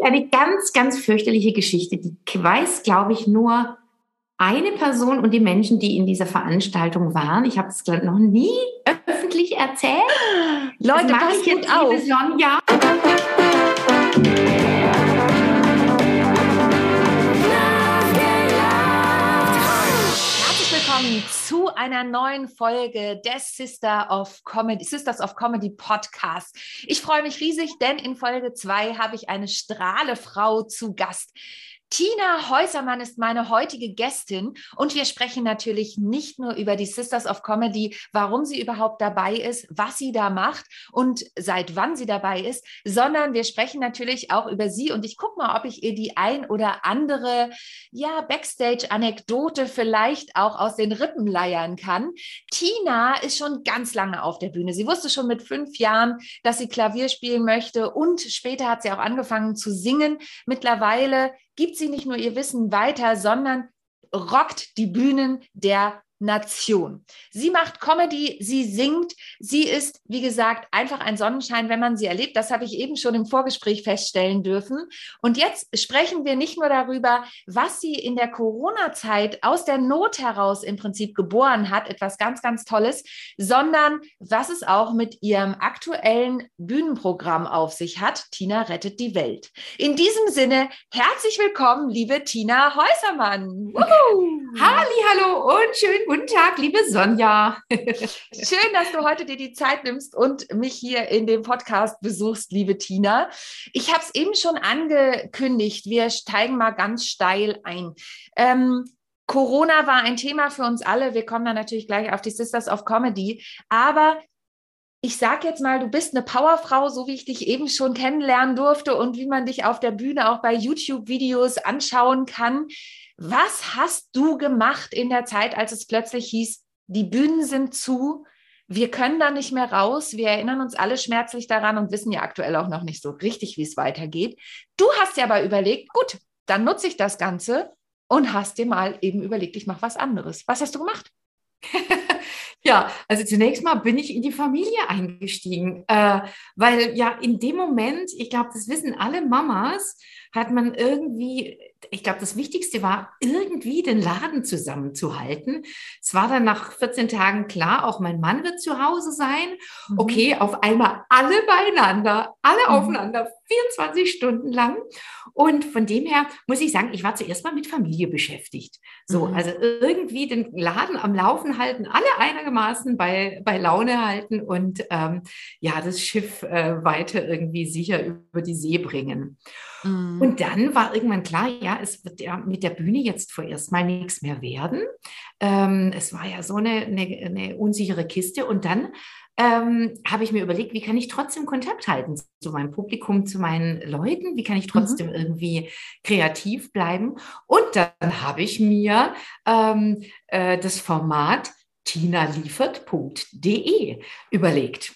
wirklich eine ganz, ganz fürchterliche Geschichte. Die weiß, glaube ich, nur eine Person und die Menschen, die in dieser Veranstaltung waren. Ich habe es noch nie öffentlich erzählt. Leute, das passt gut auf. Sonja. Willkommen zu einer neuen Folge des Sister of Comedy, Sisters of Comedy Podcast. Ich freue mich riesig, denn in Folge 2 habe ich eine Strahlefrau zu Gast. Tina Häusermann ist meine heutige Gästin und wir sprechen natürlich nicht nur über die Sisters of Comedy, warum sie überhaupt dabei ist, was sie da macht und seit wann sie dabei ist, sondern wir sprechen natürlich auch über sie und ich gucke mal, ob ich ihr die ein oder andere ja Backstage-Anekdote vielleicht auch aus den Rippen leiern kann. Tina ist schon ganz lange auf der Bühne. Sie wusste schon mit fünf Jahren, dass sie Klavier spielen möchte und später hat sie auch angefangen zu singen. Mittlerweile gibt sie nicht nur ihr Wissen weiter, sondern rockt die Bühnen der Nation. Sie macht Comedy, sie singt, sie ist, wie gesagt, einfach ein Sonnenschein, wenn man sie erlebt. Das habe ich eben schon im Vorgespräch feststellen dürfen. Und jetzt sprechen wir nicht nur darüber, was sie in der Corona-Zeit aus der Not heraus im Prinzip geboren hat, etwas ganz, ganz Tolles, sondern was es auch mit ihrem aktuellen Bühnenprogramm auf sich hat. Tina rettet die Welt. In diesem Sinne, herzlich willkommen, liebe Tina Häusermann. Halli, hallo und schön Guten Tag, liebe Sonja. Schön, dass du heute dir die Zeit nimmst und mich hier in dem Podcast besuchst, liebe Tina. Ich habe es eben schon angekündigt. Wir steigen mal ganz steil ein. Ähm, Corona war ein Thema für uns alle. Wir kommen dann natürlich gleich auf die Sisters of Comedy. Aber ich sage jetzt mal, du bist eine Powerfrau, so wie ich dich eben schon kennenlernen durfte und wie man dich auf der Bühne auch bei YouTube-Videos anschauen kann. Was hast du gemacht in der Zeit, als es plötzlich hieß, die Bühnen sind zu, wir können da nicht mehr raus. Wir erinnern uns alle schmerzlich daran und wissen ja aktuell auch noch nicht so richtig, wie es weitergeht. Du hast dir aber überlegt, gut, dann nutze ich das Ganze und hast dir mal eben überlegt, ich mache was anderes. Was hast du gemacht? Ja, also zunächst mal bin ich in die Familie eingestiegen, äh, weil ja in dem Moment, ich glaube, das wissen alle Mamas, hat man irgendwie, ich glaube, das Wichtigste war, irgendwie den Laden zusammenzuhalten. Es war dann nach 14 Tagen klar, auch mein Mann wird zu Hause sein. Mhm. Okay, auf einmal alle beieinander, alle mhm. aufeinander, 24 Stunden lang. Und von dem her muss ich sagen, ich war zuerst mal mit Familie beschäftigt. So, mhm. also irgendwie den Laden am Laufen halten, alle einigermaßen bei, bei Laune halten und ähm, ja, das Schiff äh, weiter irgendwie sicher über die See bringen. Mhm. Und dann war irgendwann klar, ja, es wird ja mit der Bühne jetzt vorerst mal nichts mehr werden. Ähm, es war ja so eine, eine, eine unsichere Kiste. Und dann ähm, habe ich mir überlegt, wie kann ich trotzdem Kontakt halten zu meinem Publikum, zu meinen Leuten? Wie kann ich trotzdem mhm. irgendwie kreativ bleiben? Und dann habe ich mir ähm, äh, das Format tinaliefert.de überlegt.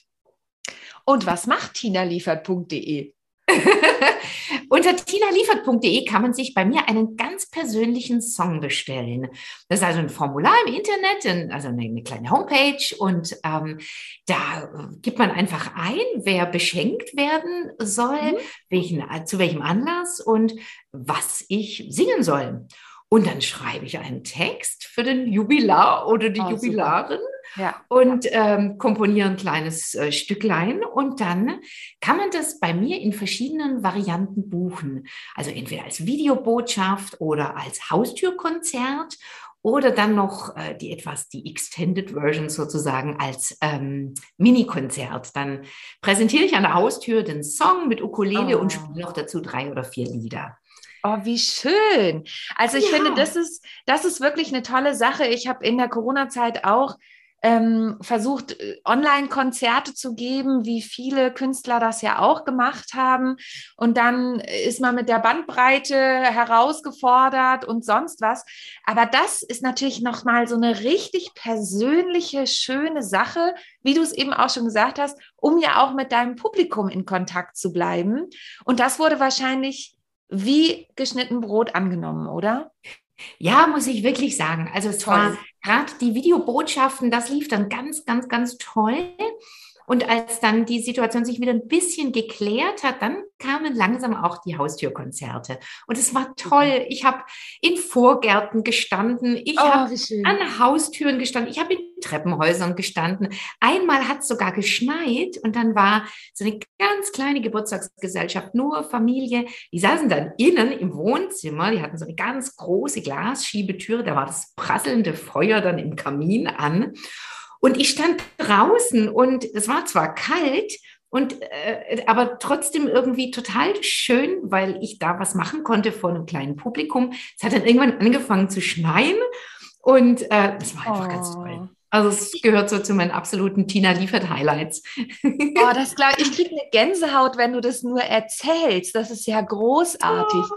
Und was macht tinaliefert.de? Unter tinaliefert.de kann man sich bei mir einen ganz persönlichen Song bestellen. Das ist also ein Formular im Internet, also eine, eine kleine Homepage und ähm, da gibt man einfach ein, wer beschenkt werden soll, mhm. welchen, zu welchem Anlass und was ich singen soll. Und dann schreibe ich einen Text für den Jubilar oder die oh, Jubilarin ja. und ähm, komponiere ein kleines äh, Stücklein. Und dann kann man das bei mir in verschiedenen Varianten buchen. Also entweder als Videobotschaft oder als Haustürkonzert oder dann noch äh, die etwas die Extended Version sozusagen als ähm, Mini-Konzert. Dann präsentiere ich an der Haustür den Song mit Ukulele oh. und spiele noch dazu drei oder vier Lieder. Oh, wie schön. Also ich ja. finde, das ist, das ist wirklich eine tolle Sache. Ich habe in der Corona-Zeit auch ähm, versucht, äh, Online-Konzerte zu geben, wie viele Künstler das ja auch gemacht haben. Und dann ist man mit der Bandbreite herausgefordert und sonst was. Aber das ist natürlich nochmal so eine richtig persönliche, schöne Sache, wie du es eben auch schon gesagt hast, um ja auch mit deinem Publikum in Kontakt zu bleiben. Und das wurde wahrscheinlich wie geschnitten Brot angenommen, oder? Ja, muss ich wirklich sagen. Also es toll. war gerade die Videobotschaften, das lief dann ganz, ganz, ganz toll. Und als dann die Situation sich wieder ein bisschen geklärt hat, dann kamen langsam auch die Haustürkonzerte. Und es war toll. Ich habe in Vorgärten gestanden. Ich oh, habe an Haustüren gestanden. Ich habe in Treppenhäusern gestanden. Einmal hat es sogar geschneit und dann war so eine ganz kleine Geburtstagsgesellschaft, nur Familie. Die saßen dann innen im Wohnzimmer. Die hatten so eine ganz große Glasschiebetüre. Da war das prasselnde Feuer dann im Kamin an. Und ich stand draußen und es war zwar kalt, und äh, aber trotzdem irgendwie total schön, weil ich da was machen konnte vor einem kleinen Publikum. Es hat dann irgendwann angefangen zu schneien und äh, das war einfach oh. ganz toll. Also es gehört so zu meinen absoluten Tina Liefert Highlights. Oh, das glaube ich. Ich kriege eine Gänsehaut, wenn du das nur erzählst. Das ist ja großartig. Oh.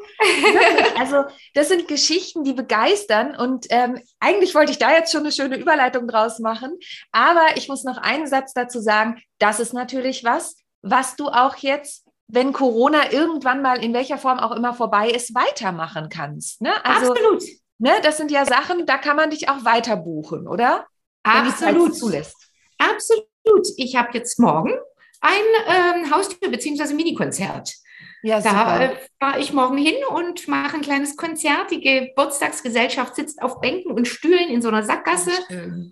Also das sind Geschichten, die begeistern. Und ähm, eigentlich wollte ich da jetzt schon eine schöne Überleitung draus machen. Aber ich muss noch einen Satz dazu sagen. Das ist natürlich was, was du auch jetzt wenn Corona irgendwann mal in welcher Form auch immer vorbei ist, weitermachen kannst. Ne? Also, Absolut. Ne, das sind ja Sachen, da kann man dich auch weiter buchen, oder? Absolut. zulässt. Absolut. Ich habe jetzt morgen ein ähm, Haustür- bzw. Mini-Konzert. Ja, da äh, fahre ich morgen hin und mache ein kleines Konzert. Die Geburtstagsgesellschaft sitzt auf Bänken und Stühlen in so einer Sackgasse.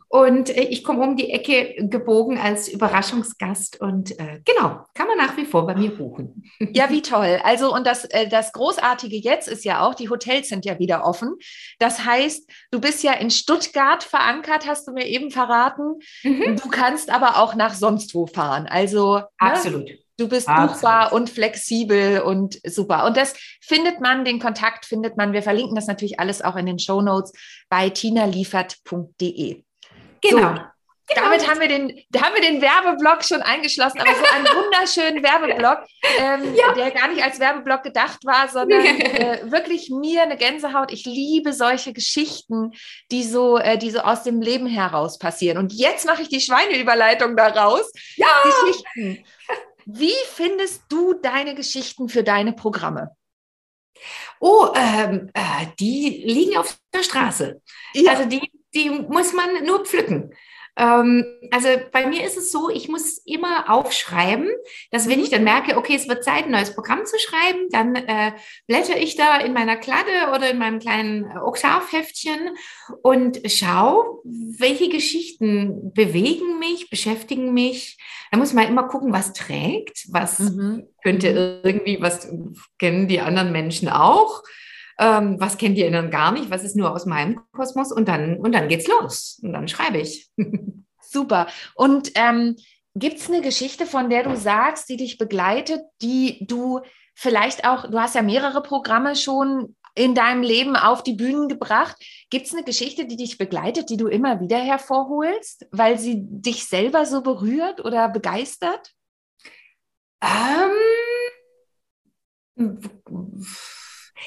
Und äh, ich komme um die Ecke gebogen als Überraschungsgast. Und äh, genau, kann man nach wie vor bei mir buchen. Ja, wie toll. Also, und das, äh, das Großartige jetzt ist ja auch, die Hotels sind ja wieder offen. Das heißt, du bist ja in Stuttgart verankert, hast du mir eben verraten. Mhm. Du kannst aber auch nach sonst wo fahren. Also, ne? absolut. Ne? Du bist Absolut. buchbar und flexibel und super. Und das findet man, den Kontakt findet man. Wir verlinken das natürlich alles auch in den Show Notes bei tinaliefert.de. Genau. So, Genau. Damit haben wir, den, haben wir den Werbeblock schon eingeschlossen, aber so einen wunderschönen Werbeblock, ähm, ja. der gar nicht als Werbeblock gedacht war, sondern äh, wirklich mir eine Gänsehaut. Ich liebe solche Geschichten, die so, äh, die so aus dem Leben heraus passieren. Und jetzt mache ich die Schweineüberleitung daraus. Ja. Geschichten. Wie findest du deine Geschichten für deine Programme? Oh, ähm, äh, die liegen auf der Straße. Ja. Also die, die muss man nur pflücken. Ähm, also bei mir ist es so, ich muss immer aufschreiben, dass wenn ich dann merke, okay, es wird Zeit, ein neues Programm zu schreiben, dann äh, blätter ich da in meiner Kladde oder in meinem kleinen Oktavheftchen und schaue, welche Geschichten bewegen mich, beschäftigen mich. Da muss man immer gucken, was trägt, was mhm. könnte irgendwie, was kennen die anderen Menschen auch ähm, was kennt ihr denn gar nicht, was ist nur aus meinem Kosmos und dann, und dann geht's los und dann schreibe ich. Super. Und ähm, gibt es eine Geschichte, von der du sagst, die dich begleitet, die du vielleicht auch, du hast ja mehrere Programme schon in deinem Leben auf die Bühnen gebracht. Gibt es eine Geschichte, die dich begleitet, die du immer wieder hervorholst, weil sie dich selber so berührt oder begeistert? Ähm,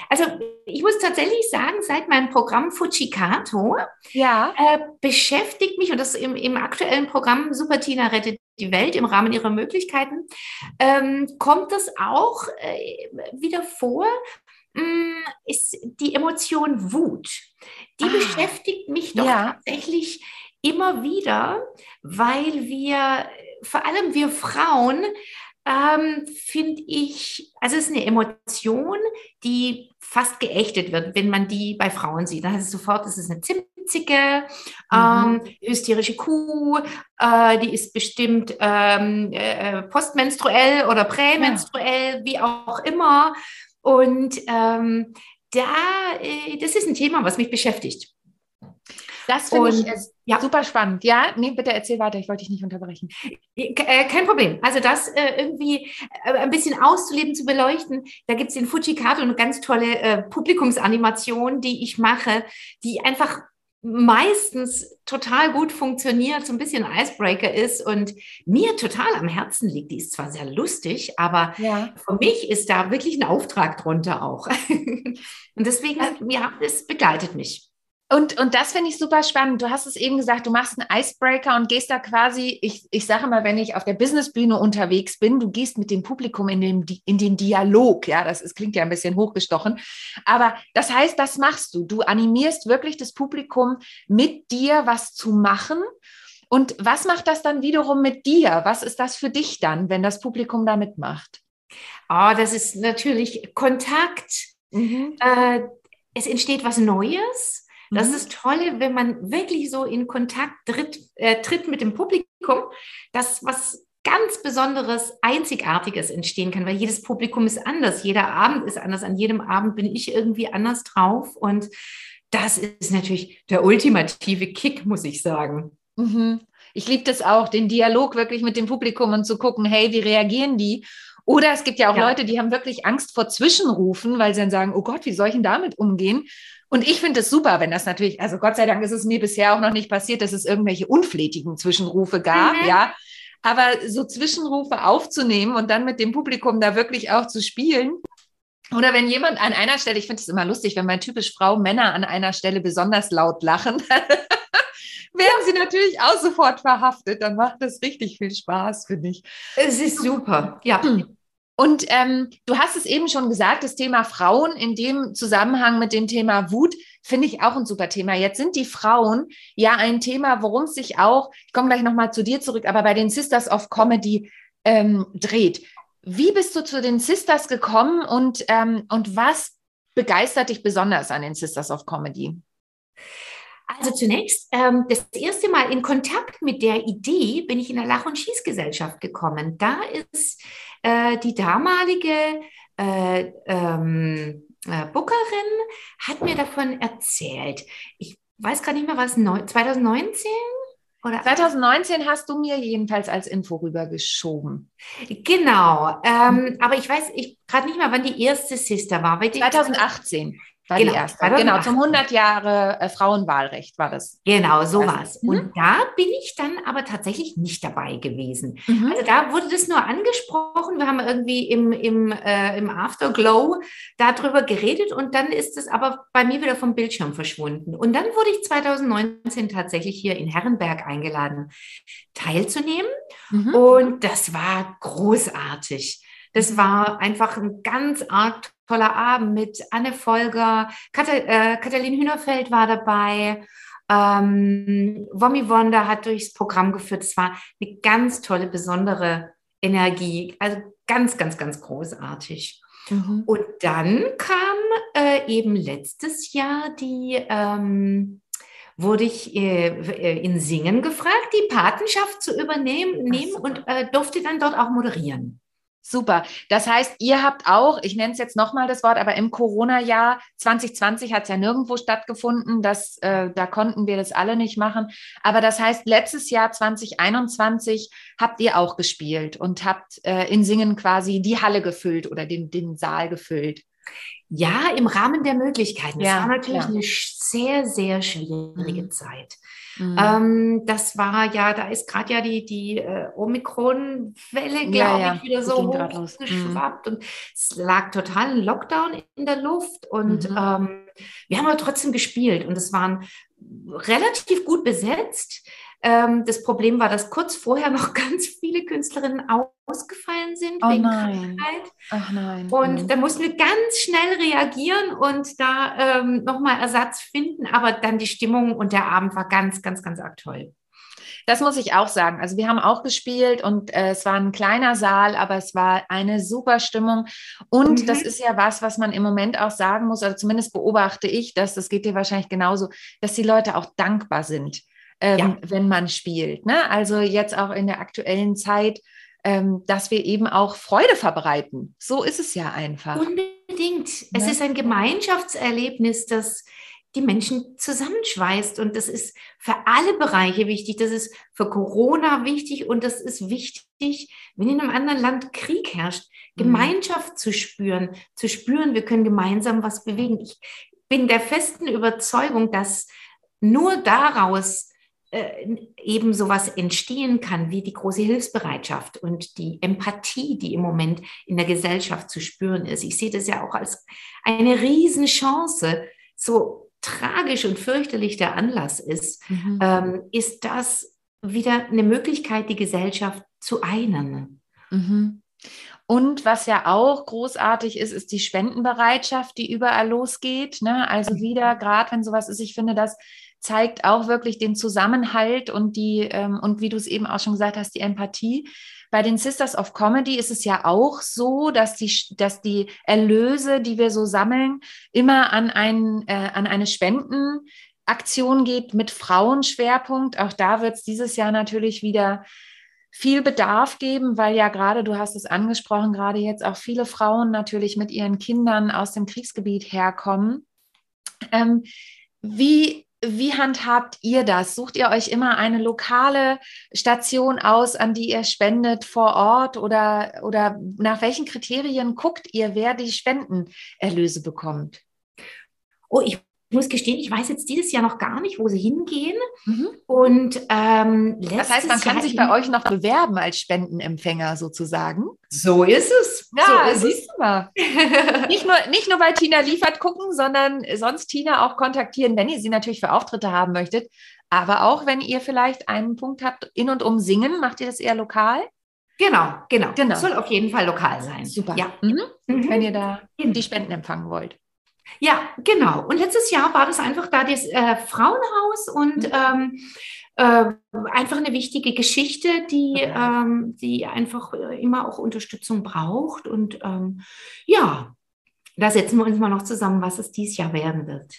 also ich muss tatsächlich sagen, seit meinem Programm Fujikato ja. äh, beschäftigt mich, und das im, im aktuellen Programm Super Tina rettet die Welt im Rahmen ihrer Möglichkeiten, ähm, kommt das auch äh, wieder vor, mh, mm, ist die Emotion Wut. Die ah. beschäftigt mich doch ja. tatsächlich immer wieder, weil wir, vor allem wir Frauen, ähm, finde ich, also es ist eine Emotion, die fast geächtet wird, wenn man die bei Frauen sieht. Dann heißt es sofort, das ist eine Zimtzicke, mhm. ähm, hysterische Kuh, äh, die ist bestimmt ähm, äh, postmenstruell oder prämenstruell, ja. wie auch immer. Und ähm, da, äh, das ist ein Thema, was mich beschäftigt. Das finde ich ja. super spannend. Ja, nee, bitte erzähl weiter, ich wollte dich nicht unterbrechen. Äh, kein Problem. Also das äh, irgendwie äh, ein bisschen auszuleben, zu beleuchten. Da gibt es in Fujikato eine ganz tolle äh, Publikumsanimation, die ich mache, die einfach meistens total gut funktioniert, so ein bisschen Icebreaker ist und mir total am Herzen liegt. Die ist zwar sehr lustig, aber ja. für mich ist da wirklich ein Auftrag drunter auch. und deswegen, ja, es begleitet mich. Und, und das finde ich super spannend. Du hast es eben gesagt, du machst einen Icebreaker und gehst da quasi, ich, ich sage mal, wenn ich auf der Businessbühne unterwegs bin, du gehst mit dem Publikum in den, in den Dialog. Ja, das ist, klingt ja ein bisschen hochgestochen. Aber das heißt, das machst du. Du animierst wirklich das Publikum mit dir was zu machen Und was macht das dann wiederum mit dir? Was ist das für dich dann, wenn das Publikum da mitmacht? Oh, das ist natürlich Kontakt. Mhm. Äh, es entsteht was Neues. Das mhm. ist das Tolle, wenn man wirklich so in Kontakt tritt, äh, tritt mit dem Publikum, dass was ganz Besonderes, Einzigartiges entstehen kann, weil jedes Publikum ist anders, jeder Abend ist anders, an jedem Abend bin ich irgendwie anders drauf und das ist natürlich der ultimative Kick, muss ich sagen. Mhm. Ich liebe das auch, den Dialog wirklich mit dem Publikum und zu gucken, hey, wie reagieren die? Oder es gibt ja auch ja. Leute, die haben wirklich Angst vor Zwischenrufen, weil sie dann sagen, oh Gott, wie soll ich denn damit umgehen? Und ich finde es super, wenn das natürlich, also Gott sei Dank ist es mir bisher auch noch nicht passiert, dass es irgendwelche unflätigen Zwischenrufe gab, mhm. ja. Aber so Zwischenrufe aufzunehmen und dann mit dem Publikum da wirklich auch zu spielen. Oder wenn jemand an einer Stelle, ich finde es immer lustig, wenn bei typisch Frau Männer an einer Stelle besonders laut lachen, werden sie natürlich auch sofort verhaftet. Dann macht das richtig viel Spaß, finde ich. Es ist super, ja. Und ähm, du hast es eben schon gesagt, das Thema Frauen in dem Zusammenhang mit dem Thema Wut finde ich auch ein super Thema. Jetzt sind die Frauen ja ein Thema, worum es sich auch, ich komme gleich nochmal zu dir zurück, aber bei den Sisters of Comedy ähm, dreht. Wie bist du zu den Sisters gekommen und, ähm, und was begeistert dich besonders an den Sisters of Comedy? Also zunächst, ähm, das erste Mal in Kontakt mit der Idee bin ich in der Lach- und Schießgesellschaft gekommen. Da ist äh, die damalige äh, ähm, äh, Bookerin, hat mir davon erzählt. Ich weiß gar nicht mehr, was, 2019? Oder 2019 hast du mir jedenfalls als Info rübergeschoben. Genau, ähm, aber ich weiß ich gerade nicht mehr, wann die erste Sister war. 2018 war genau, die erste. Genau, zum 100 Jahre äh, Frauenwahlrecht war das. Genau, so war es. Mhm. Und da bin ich dann aber tatsächlich nicht dabei gewesen. Mhm. Also da wurde das nur angesprochen. Wir haben irgendwie im, im, äh, im Afterglow darüber geredet und dann ist es aber bei mir wieder vom Bildschirm verschwunden. Und dann wurde ich 2019 tatsächlich hier in Herrenberg eingeladen, teilzunehmen. Mhm. Und das war großartig. Das war einfach ein ganz arg toller Abend mit Anne Folger, Kat äh, Katalin Hühnerfeld war dabei. Ähm, Wommy Wonder hat durchs Programm geführt. Es war eine ganz tolle, besondere Energie. Also ganz, ganz, ganz großartig. Mhm. Und dann kam äh, eben letztes Jahr die, ähm, wurde ich äh in Singen gefragt, die Patenschaft zu übernehmen nehmen und äh, durfte dann dort auch moderieren. Super. Das heißt, ihr habt auch, ich nenne es jetzt nochmal das Wort, aber im Corona-Jahr 2020 hat es ja nirgendwo stattgefunden. Das, äh, da konnten wir das alle nicht machen. Aber das heißt, letztes Jahr 2021 habt ihr auch gespielt und habt äh, in Singen quasi die Halle gefüllt oder den, den Saal gefüllt. Ja, im Rahmen der Möglichkeiten. Ja, das war natürlich ja. eine sehr, sehr schwierige mhm. Zeit. Mhm. Ähm, das war ja, da ist gerade ja die, die äh, Omikron-Welle, glaube ja, ja. ich, wieder so hochgeschwappt mhm. und es lag total ein Lockdown in der Luft und mhm. ähm, wir haben aber trotzdem gespielt und es waren relativ gut besetzt. Ähm, das Problem war, dass kurz vorher noch ganz viele Künstlerinnen ausgefallen sind oh wegen nein. Krankheit. Ach nein. Und mhm. da mussten wir ganz schnell reagieren und da ähm, nochmal Ersatz finden. Aber dann die Stimmung und der Abend war ganz, ganz, ganz arg toll. Das muss ich auch sagen. Also wir haben auch gespielt und äh, es war ein kleiner Saal, aber es war eine super Stimmung. Und mhm. das ist ja was, was man im Moment auch sagen muss, oder zumindest beobachte ich, dass das geht dir wahrscheinlich genauso, dass die Leute auch dankbar sind ähm, ja. wenn man spielt. Ne? Also jetzt auch in der aktuellen Zeit, ähm, dass wir eben auch Freude verbreiten. So ist es ja einfach. Unbedingt. Es ne? ist ein Gemeinschaftserlebnis, das die Menschen zusammenschweißt. Und das ist für alle Bereiche wichtig. Das ist für Corona wichtig und das ist wichtig, wenn in einem anderen Land Krieg herrscht, mhm. Gemeinschaft zu spüren, zu spüren, wir können gemeinsam was bewegen. Ich bin der festen Überzeugung, dass nur daraus äh, eben sowas entstehen kann wie die große Hilfsbereitschaft und die Empathie, die im Moment in der Gesellschaft zu spüren ist. Ich sehe das ja auch als eine Riesenchance, so tragisch und fürchterlich der Anlass ist, mhm. ähm, ist das wieder eine Möglichkeit, die Gesellschaft zu einen. Mhm. Und was ja auch großartig ist, ist die Spendenbereitschaft, die überall losgeht. Ne? Also wieder, gerade wenn sowas ist, ich finde das zeigt auch wirklich den Zusammenhalt und die, ähm, und wie du es eben auch schon gesagt hast, die Empathie. Bei den Sisters of Comedy ist es ja auch so, dass die, dass die Erlöse, die wir so sammeln, immer an, ein, äh, an eine Spendenaktion geht mit Frauenschwerpunkt. Auch da wird es dieses Jahr natürlich wieder viel Bedarf geben, weil ja gerade, du hast es angesprochen, gerade jetzt auch viele Frauen natürlich mit ihren Kindern aus dem Kriegsgebiet herkommen. Ähm, wie, wie handhabt ihr das? Sucht ihr euch immer eine lokale Station aus, an die ihr spendet vor Ort oder, oder nach welchen Kriterien guckt ihr, wer die Spendenerlöse bekommt? Oh, ich ich muss gestehen, ich weiß jetzt dieses Jahr noch gar nicht, wo sie hingehen. Mhm. Und ähm, das heißt, man kann Jahr sich bei euch noch bewerben als Spendenempfänger sozusagen. So ist es. Ja, so siehst du mal. nicht, nur, nicht nur bei Tina liefert gucken, sondern sonst Tina auch kontaktieren, wenn ihr sie natürlich für Auftritte haben möchtet. Aber auch wenn ihr vielleicht einen Punkt habt in und um Singen, macht ihr das eher lokal? Genau, genau. genau. Das soll auf jeden Fall lokal sein. Super. Ja. Mhm. Mhm. Wenn ihr da die Spenden empfangen wollt. Ja, genau. Und letztes Jahr war das einfach da das äh, Frauenhaus und mhm. ähm, äh, einfach eine wichtige Geschichte, die, ähm, die einfach äh, immer auch Unterstützung braucht. Und ähm, ja, da setzen wir uns mal noch zusammen, was es dieses Jahr werden wird.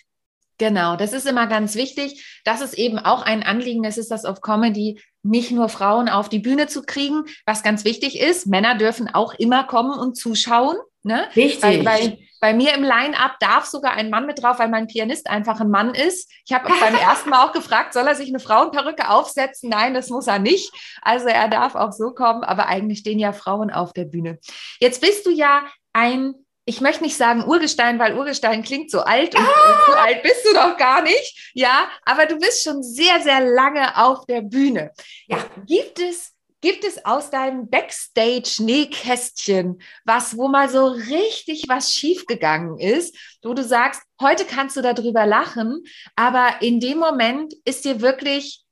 Genau, das ist immer ganz wichtig. Das ist eben auch ein Anliegen, es ist das auf Comedy, nicht nur Frauen auf die Bühne zu kriegen, was ganz wichtig ist. Männer dürfen auch immer kommen und zuschauen. Ne? Richtig. Weil, weil bei mir im Line-Up darf sogar ein Mann mit drauf, weil mein Pianist einfach ein Mann ist. Ich habe beim ersten Mal auch gefragt, soll er sich eine Frauenperücke aufsetzen? Nein, das muss er nicht. Also er darf auch so kommen, aber eigentlich stehen ja Frauen auf der Bühne. Jetzt bist du ja ein ich möchte nicht sagen Urgestein, weil Urgestein klingt so alt und ah! so alt bist du doch gar nicht. Ja, aber du bist schon sehr, sehr lange auf der Bühne. Ja, gibt es Gibt es aus deinem Backstage-Nähkästchen was, wo mal so richtig was schiefgegangen ist, wo du sagst, heute kannst du darüber lachen, aber in dem Moment ist dir wirklich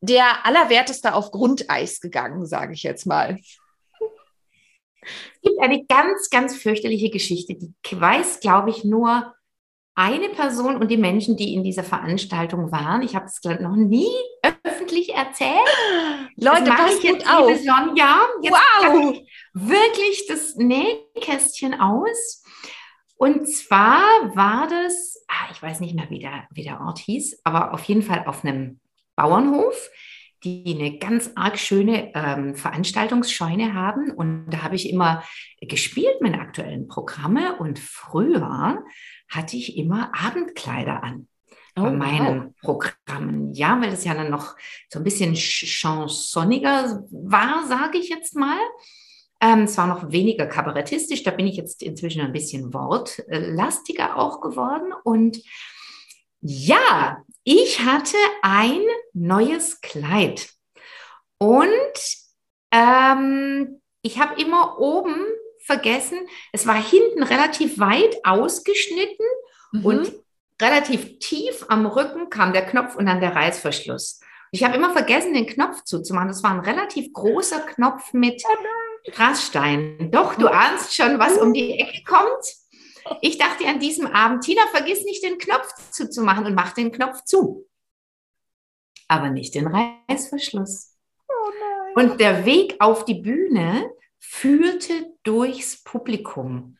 der Allerwerteste auf Grundeis gegangen, sage ich jetzt mal. Es gibt eine ganz, ganz fürchterliche Geschichte, die weiß, glaube ich, nur eine Person und die Menschen, die in dieser Veranstaltung waren. Ich habe es noch nie öffentlich erzählt. Leute, das mache ich jetzt auf. Sonja. Jetzt wow. wirklich das Nähkästchen aus. Und zwar war das, ah, ich weiß nicht mehr, wie der, wie der Ort hieß, aber auf jeden Fall auf einem Bauernhof, die eine ganz arg schöne ähm, Veranstaltungsscheune haben. Und da habe ich immer gespielt, meine aktuellen Programme. Und früher hatte ich immer Abendkleider an. Oh, bei meinen wow. Programmen. Ja, weil das ja dann noch so ein bisschen chansonniger war, sage ich jetzt mal. Ähm, es war noch weniger kabarettistisch, da bin ich jetzt inzwischen ein bisschen wortlastiger auch geworden. Und ja, ich hatte ein neues Kleid. Und ähm, ich habe immer oben vergessen, es war hinten relativ weit ausgeschnitten mhm. und relativ tief am Rücken kam der Knopf und dann der Reißverschluss. Ich habe immer vergessen, den Knopf zuzumachen. Das war ein relativ großer Knopf mit Grasstein. Doch, du ahnst schon, was um die Ecke kommt. Ich dachte an diesem Abend, Tina, vergiss nicht, den Knopf zuzumachen und mach den Knopf zu. Aber nicht den Reißverschluss. Und der Weg auf die Bühne führte durchs Publikum.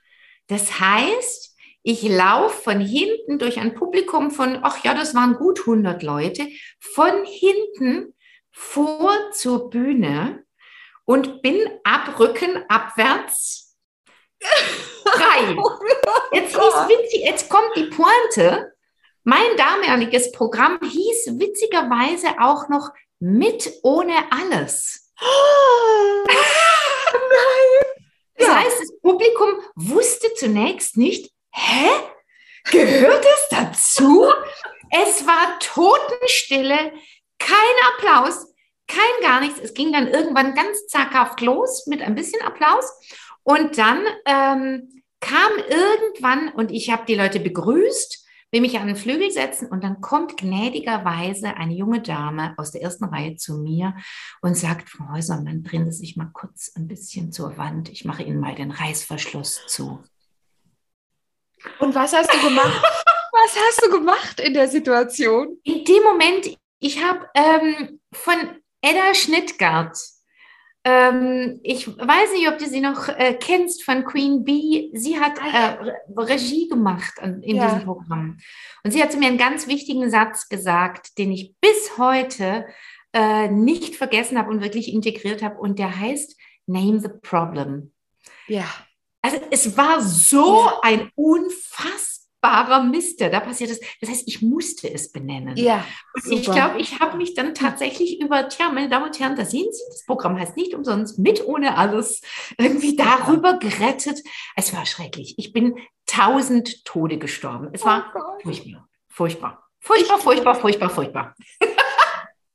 Das heißt, ich laufe von hinten durch ein Publikum von, ach ja, das waren gut 100 Leute, von hinten vor zur Bühne und bin ab Rücken abwärts frei. Jetzt, witzig, jetzt kommt die Pointe. Mein damaliges Programm hieß witzigerweise auch noch mit ohne alles. Nein! Das ja. heißt, das Publikum wusste zunächst nicht, hä? Gehört es dazu? es war Totenstille, kein Applaus, kein gar nichts. Es ging dann irgendwann ganz zaghaft los mit ein bisschen Applaus. Und dann ähm, kam irgendwann, und ich habe die Leute begrüßt, will mich an den Flügel setzen und dann kommt gnädigerweise eine junge Dame aus der ersten Reihe zu mir und sagt, Frau Häusermann, drehen Sie sich mal kurz ein bisschen zur Wand. Ich mache Ihnen mal den Reißverschluss zu. Und was hast du gemacht? Was hast du gemacht in der Situation? In dem Moment, ich habe ähm, von Edda Schnittgart, ähm, ich weiß nicht, ob du sie noch äh, kennst von Queen Bee. Sie hat ah, äh, Regie gemacht an, in ja. diesem Programm. Und sie hat zu mir einen ganz wichtigen Satz gesagt, den ich bis heute äh, nicht vergessen habe und wirklich integriert habe. Und der heißt, Name the Problem. Ja. Also es war so ja. ein unfassbarer Mist, der da passiert ist. Das heißt, ich musste es benennen. Ja. Und super. ich glaube, ich habe mich dann tatsächlich über, tja, meine Damen und Herren, da sehen Sie, das Programm heißt nicht umsonst mit ohne alles irgendwie darüber gerettet. Es war schrecklich. Ich bin tausend Tode gestorben. Es war oh furchtbar. Furchtbar. Furchtbar, furchtbar, furchtbar, furchtbar.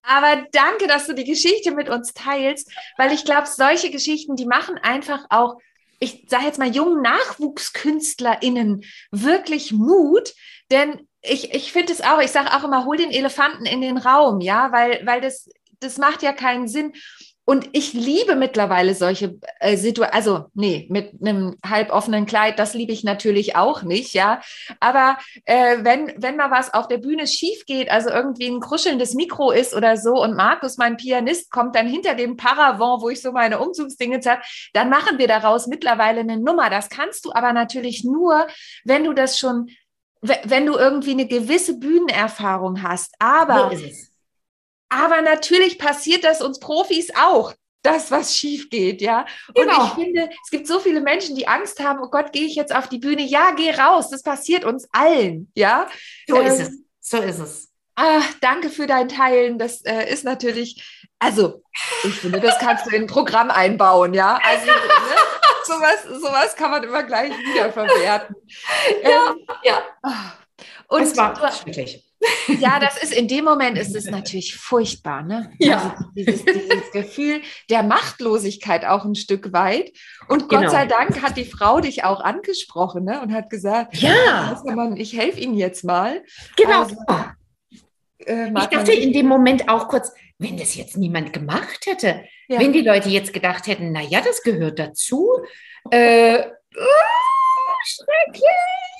Aber danke, dass du die Geschichte mit uns teilst, weil ich glaube, solche Geschichten, die machen einfach auch, ich sage jetzt mal, jungen NachwuchskünstlerInnen wirklich Mut, denn ich, ich finde es auch, ich sage auch immer, hol den Elefanten in den Raum, ja, weil, weil das, das macht ja keinen Sinn. Und ich liebe mittlerweile solche äh, Situationen, also nee, mit einem halboffenen Kleid, das liebe ich natürlich auch nicht, ja. Aber äh, wenn, wenn mal was auf der Bühne schief geht, also irgendwie ein kruschelndes Mikro ist oder so und Markus, mein Pianist, kommt dann hinter dem Paravent, wo ich so meine Umzugsdinge habe, dann machen wir daraus mittlerweile eine Nummer. Das kannst du aber natürlich nur, wenn du das schon, wenn du irgendwie eine gewisse Bühnenerfahrung hast. Aber so aber natürlich passiert das uns Profis auch, dass was schief geht, ja. Und genau. ich finde, es gibt so viele Menschen, die Angst haben, oh Gott, gehe ich jetzt auf die Bühne? Ja, geh raus. Das passiert uns allen, ja. So ähm, ist es. So ist es. Ach, danke für dein Teilen. Das äh, ist natürlich, also, ich finde, das kannst du in ein Programm einbauen, ja. Also, ne? sowas, sowas kann man immer gleich wiederverwerten. Ja, ähm, ja. Und es war schrecklich. Ja, das ist in dem Moment ist es natürlich furchtbar, ne? Ja. Also dieses, dieses, Gefühl der Machtlosigkeit auch ein Stück weit. Und Gott genau. sei Dank hat die Frau dich auch angesprochen, ne? Und hat gesagt, ja, man, ich helfe Ihnen jetzt mal. Genau. Also, äh, ich dachte in dem Moment auch kurz, wenn das jetzt niemand gemacht hätte, ja. wenn die Leute jetzt gedacht hätten, na ja, das gehört dazu, äh, oh, schrecklich.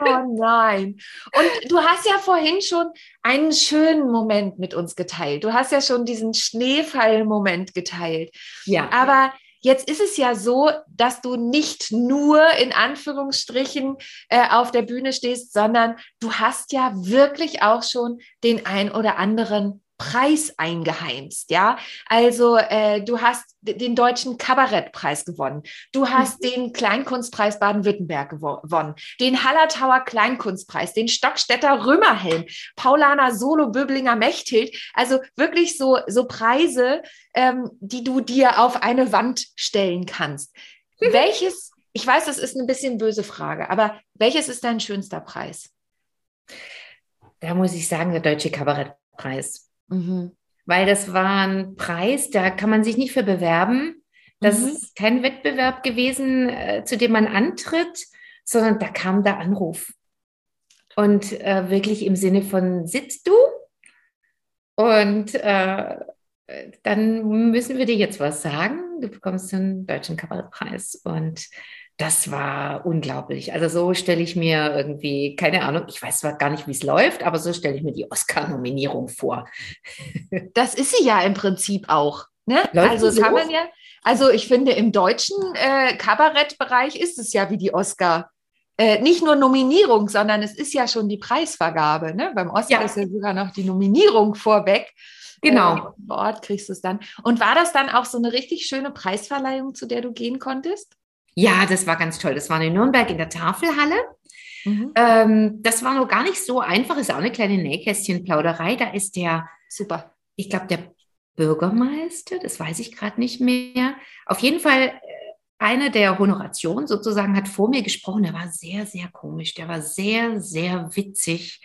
Oh nein. Und du hast ja vorhin schon einen schönen Moment mit uns geteilt. Du hast ja schon diesen Schneefall-Moment geteilt. Ja. Aber Jetzt ist es ja so, dass du nicht nur in Anführungsstrichen äh, auf der Bühne stehst, sondern du hast ja wirklich auch schon den ein oder anderen Preis eingeheimst, ja. Also äh, du hast den deutschen Kabarettpreis gewonnen, du hast mhm. den Kleinkunstpreis Baden-Württemberg gewonnen, den Hallertauer Kleinkunstpreis, den Stockstädter Römerhelm, Paulaner Solo Böblinger Mechthild, also wirklich so so Preise, ähm, die du dir auf eine Wand stellen kannst. Mhm. Welches? Ich weiß, das ist eine bisschen böse Frage, aber welches ist dein schönster Preis? Da muss ich sagen, der deutsche Kabarettpreis. Mhm. Weil das war ein Preis, da kann man sich nicht für bewerben. Das mhm. ist kein Wettbewerb gewesen, äh, zu dem man antritt, sondern da kam der Anruf. Und äh, wirklich im Sinne von, sitzt du? Und äh, dann müssen wir dir jetzt was sagen. Du bekommst den Deutschen Kabarettpreis. Und das war unglaublich. Also so stelle ich mir irgendwie, keine Ahnung, ich weiß zwar gar nicht, wie es läuft, aber so stelle ich mir die Oscar-Nominierung vor. Das ist sie ja im Prinzip auch. Ne? also so? kann man ja, also ich finde, im deutschen äh, Kabarettbereich ist es ja wie die Oscar. Äh, nicht nur Nominierung, sondern es ist ja schon die Preisvergabe. Ne? Beim Oscar ja. ist ja sogar noch die Nominierung vorweg. Genau. Äh, vor Ort kriegst du es dann. Und war das dann auch so eine richtig schöne Preisverleihung, zu der du gehen konntest? Ja, das war ganz toll. Das war in Nürnberg in der Tafelhalle. Mhm. Ähm, das war noch gar nicht so einfach. Ist auch eine kleine Nähkästchenplauderei. Da ist der, super, ich glaube, der Bürgermeister, das weiß ich gerade nicht mehr. Auf jeden Fall äh, einer der Honoration sozusagen hat vor mir gesprochen. Der war sehr, sehr komisch. Der war sehr, sehr witzig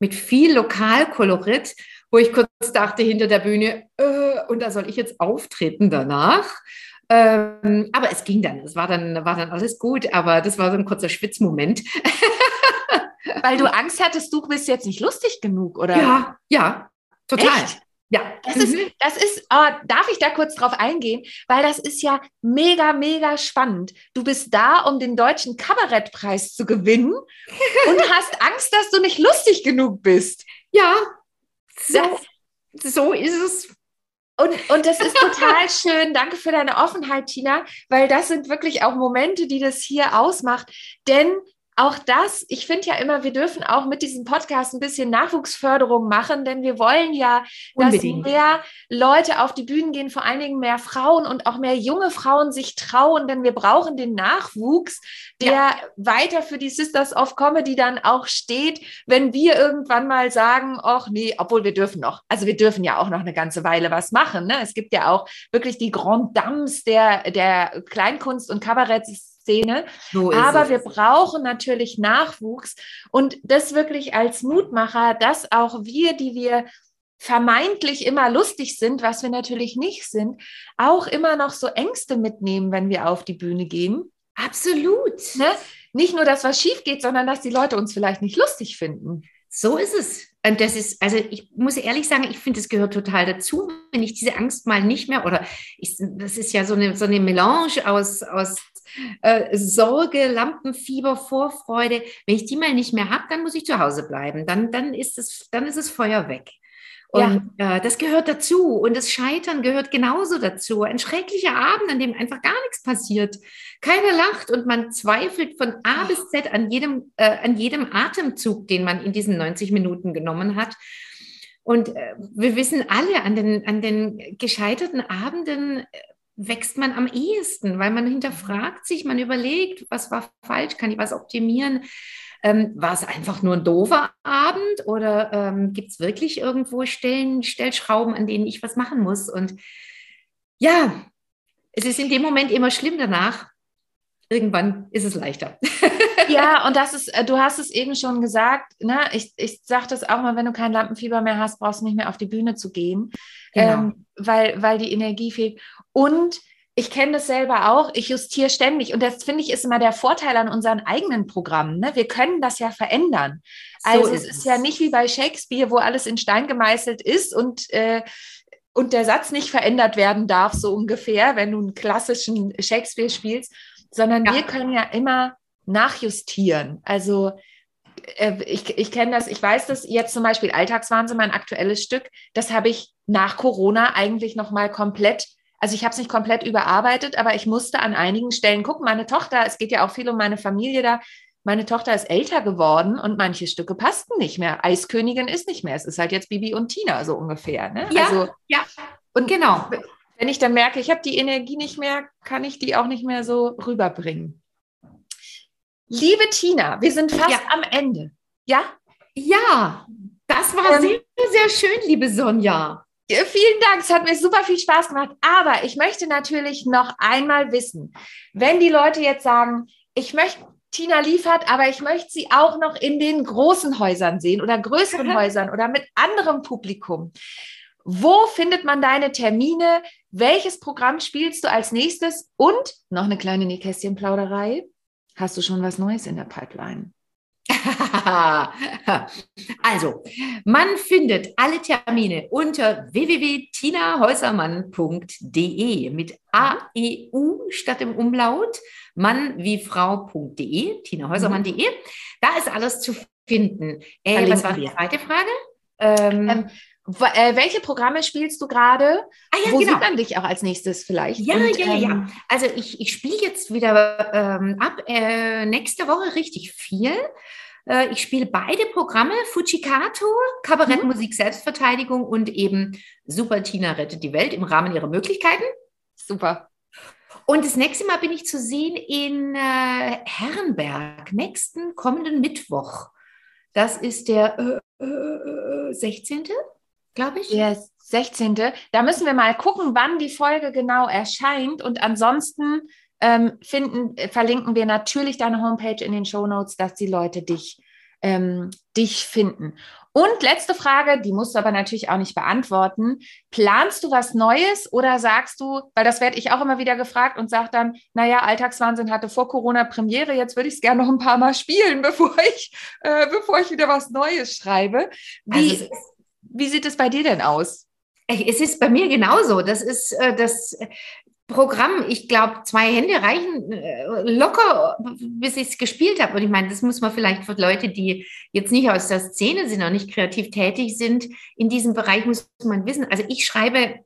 mit viel Lokalkolorit, wo ich kurz dachte hinter der Bühne, äh, und da soll ich jetzt auftreten danach. Ähm, aber es ging dann. Es war dann, war dann alles gut, aber das war so ein kurzer Schwitzmoment. Weil du Angst hattest, du bist jetzt nicht lustig genug, oder? Ja, ja, total. Echt? Ja. Das ist, mhm. das ist, oh, darf ich da kurz drauf eingehen? Weil das ist ja mega, mega spannend. Du bist da, um den deutschen Kabarettpreis zu gewinnen und hast Angst, dass du nicht lustig genug bist. Ja, so, so ist es. Und, und das ist total schön. Danke für deine Offenheit, Tina, weil das sind wirklich auch Momente, die das hier ausmacht. Denn auch das, ich finde ja immer, wir dürfen auch mit diesem Podcast ein bisschen Nachwuchsförderung machen, denn wir wollen ja, Unbedingt. dass mehr Leute auf die Bühnen gehen, vor allen Dingen mehr Frauen und auch mehr junge Frauen sich trauen, denn wir brauchen den Nachwuchs, der ja. weiter für die Sisters of Comedy dann auch steht, wenn wir irgendwann mal sagen, ach nee, obwohl wir dürfen noch, also wir dürfen ja auch noch eine ganze Weile was machen. Ne? Es gibt ja auch wirklich die Grand Dames der, der Kleinkunst und Kabaretts Szene. So Aber es. wir brauchen natürlich Nachwuchs und das wirklich als Mutmacher, dass auch wir, die wir vermeintlich immer lustig sind, was wir natürlich nicht sind, auch immer noch so Ängste mitnehmen, wenn wir auf die Bühne gehen. Absolut. Ne? Nicht nur, dass was schief geht, sondern dass die Leute uns vielleicht nicht lustig finden. So ist es. Und das ist, also ich muss ehrlich sagen, ich finde, es gehört total dazu, wenn ich diese Angst mal nicht mehr, oder ich, das ist ja so eine, so eine Melange aus, aus äh, Sorge, Lampenfieber, Vorfreude. Wenn ich die mal nicht mehr habe, dann muss ich zu Hause bleiben. Dann, dann, ist, es, dann ist es Feuer weg. Und ja. äh, das gehört dazu. Und das Scheitern gehört genauso dazu. Ein schrecklicher Abend, an dem einfach gar nichts passiert. Keiner lacht und man zweifelt von A bis Z an jedem, äh, an jedem Atemzug, den man in diesen 90 Minuten genommen hat. Und äh, wir wissen alle, an den, an den gescheiterten Abenden äh, wächst man am ehesten, weil man hinterfragt sich, man überlegt, was war falsch, kann ich was optimieren? Ähm, war es einfach nur ein doofer Abend oder ähm, gibt es wirklich irgendwo Stellen, Stellschrauben, an denen ich was machen muss? Und ja, es ist in dem Moment immer schlimm danach. Irgendwann ist es leichter. ja, und das ist, äh, du hast es eben schon gesagt, ne? ich, ich sage das auch mal, wenn du kein Lampenfieber mehr hast, brauchst du nicht mehr auf die Bühne zu gehen, genau. ähm, weil, weil die Energie fehlt. Und ich kenne das selber auch, ich justiere ständig. Und das finde ich ist immer der Vorteil an unseren eigenen Programmen. Ne? Wir können das ja verändern. Also ist es ist ja nicht wie bei Shakespeare, wo alles in Stein gemeißelt ist und, äh, und der Satz nicht verändert werden darf, so ungefähr, wenn du einen klassischen Shakespeare spielst, sondern ja. wir können ja immer nachjustieren. Also äh, ich, ich kenne das, ich weiß das jetzt zum Beispiel Alltagswahnsinn, mein aktuelles Stück, das habe ich nach Corona eigentlich nochmal komplett also ich habe es nicht komplett überarbeitet, aber ich musste an einigen Stellen gucken. Meine Tochter, es geht ja auch viel um meine Familie da. Meine Tochter ist älter geworden und manche Stücke passten nicht mehr. Eiskönigin ist nicht mehr. Es ist halt jetzt Bibi und Tina so ungefähr. Ne? Ja, also, ja. Und genau. Wenn ich dann merke, ich habe die Energie nicht mehr, kann ich die auch nicht mehr so rüberbringen. Liebe Tina, wir sind fast ja. am Ende. Ja? Ja, das war ähm, sehr, sehr schön, liebe Sonja. Vielen Dank, es hat mir super viel Spaß gemacht. Aber ich möchte natürlich noch einmal wissen, wenn die Leute jetzt sagen, ich möchte Tina liefert, aber ich möchte sie auch noch in den großen Häusern sehen oder größeren Häusern oder mit anderem Publikum. Wo findet man deine Termine? Welches Programm spielst du als nächstes? Und noch eine kleine Nähkästchenplauderei. Hast du schon was Neues in der Pipeline? also, man findet alle Termine unter www.tinahäusermann.de mit AEU statt im Umlaut, Mann wie Frau.de, tinahäusermann.de. Da ist alles zu finden. Äh, was war die zweite Frage? Ähm, ähm, äh, welche Programme spielst du gerade? Ah, ja, Wo genau. sieht man dich auch als nächstes vielleicht? Ja, Und, ja, ähm, ja. Also ich, ich spiele jetzt wieder ähm, ab äh, nächste Woche richtig viel. Äh, ich spiele beide Programme, Fujikato, Kabarettmusik, mhm. Selbstverteidigung und eben Super Tina rettet die Welt im Rahmen ihrer Möglichkeiten. Super. Und das nächste Mal bin ich zu sehen in äh, Herrenberg, nächsten kommenden Mittwoch. Das ist der äh, äh, 16 glaube ich. Der 16. Da müssen wir mal gucken, wann die Folge genau erscheint. Und ansonsten ähm, finden, äh, verlinken wir natürlich deine Homepage in den Show Notes, dass die Leute dich, ähm, dich finden. Und letzte Frage, die musst du aber natürlich auch nicht beantworten. Planst du was Neues oder sagst du, weil das werde ich auch immer wieder gefragt und sage dann, naja, Alltagswahnsinn hatte vor Corona Premiere, jetzt würde ich es gerne noch ein paar Mal spielen, bevor ich, äh, bevor ich wieder was Neues schreibe. Wie, also wie sieht es bei dir denn aus? Es ist bei mir genauso. Das ist äh, das Programm. Ich glaube, zwei Hände reichen äh, locker, bis ich es gespielt habe. Und ich meine, das muss man vielleicht für Leute, die jetzt nicht aus der Szene sind und nicht kreativ tätig sind, in diesem Bereich muss man wissen. Also ich schreibe,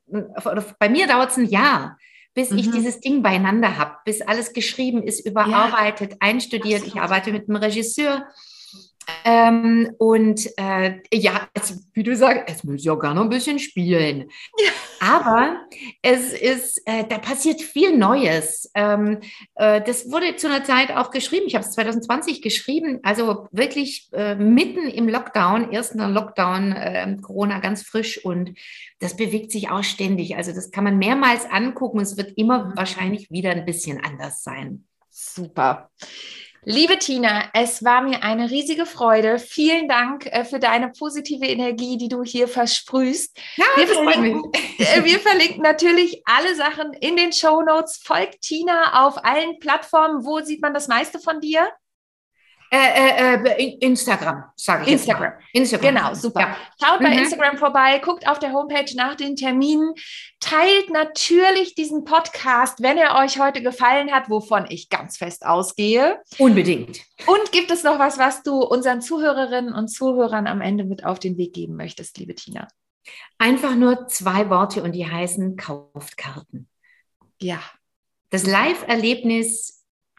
bei mir dauert es ein Jahr bis mhm. ich dieses Ding beieinander habe, bis alles geschrieben ist, überarbeitet, ja. einstudiert. Ich arbeite mit einem Regisseur, ähm, und äh, ja, also, wie du sagst, es muss ja gar noch ein bisschen spielen. Ja. Aber es ist, äh, da passiert viel Neues. Ähm, äh, das wurde zu einer Zeit auch geschrieben. Ich habe es 2020 geschrieben, also wirklich äh, mitten im Lockdown, ersten Lockdown, ähm, Corona ganz frisch und das bewegt sich auch ständig. Also das kann man mehrmals angucken. Es wird immer wahrscheinlich wieder ein bisschen anders sein. Super. Liebe Tina, es war mir eine riesige Freude. Vielen Dank äh, für deine positive Energie, die du hier versprühst. Ja, wir, verlinken, äh, wir verlinken natürlich alle Sachen in den Show Notes. Folgt Tina auf allen Plattformen. Wo sieht man das meiste von dir? Äh, äh, äh Instagram, sage ich. Instagram. Instagram. Genau, super. Ja. Schaut bei mhm. Instagram vorbei, guckt auf der Homepage nach den Terminen, teilt natürlich diesen Podcast, wenn er euch heute gefallen hat, wovon ich ganz fest ausgehe. Unbedingt. Und gibt es noch was, was du unseren Zuhörerinnen und Zuhörern am Ende mit auf den Weg geben möchtest, liebe Tina? Einfach nur zwei Worte und die heißen kauft Karten. Ja. Das Live-Erlebnis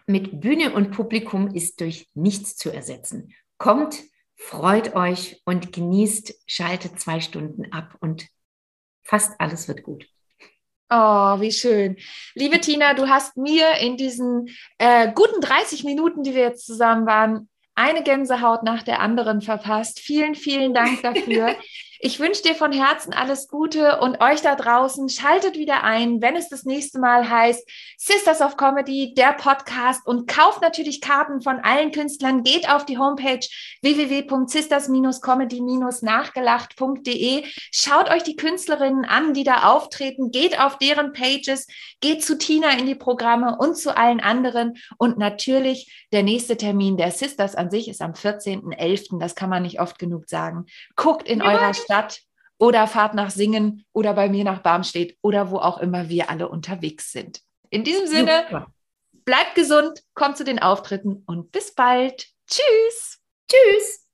mit Bühne und Publikum ist durch nichts zu ersetzen. Kommt, freut euch und genießt, schaltet zwei Stunden ab und fast alles wird gut. Oh, wie schön. Liebe Tina, du hast mir in diesen äh, guten 30 Minuten, die wir jetzt zusammen waren, eine Gänsehaut nach der anderen verpasst. Vielen, vielen Dank dafür. Ich wünsche dir von Herzen alles Gute und euch da draußen schaltet wieder ein, wenn es das nächste Mal heißt Sisters of Comedy, der Podcast und kauft natürlich Karten von allen Künstlern. Geht auf die Homepage www.sisters-comedy-nachgelacht.de. Schaut euch die Künstlerinnen an, die da auftreten. Geht auf deren Pages. Geht zu Tina in die Programme und zu allen anderen. Und natürlich der nächste Termin der Sisters an sich ist am 14.11. Das kann man nicht oft genug sagen. Guckt in ja. eurer Stadt oder fahrt nach Singen oder bei mir nach Barmstedt oder wo auch immer wir alle unterwegs sind. In diesem Sinne, Super. bleibt gesund, kommt zu den Auftritten und bis bald. Tschüss. Tschüss.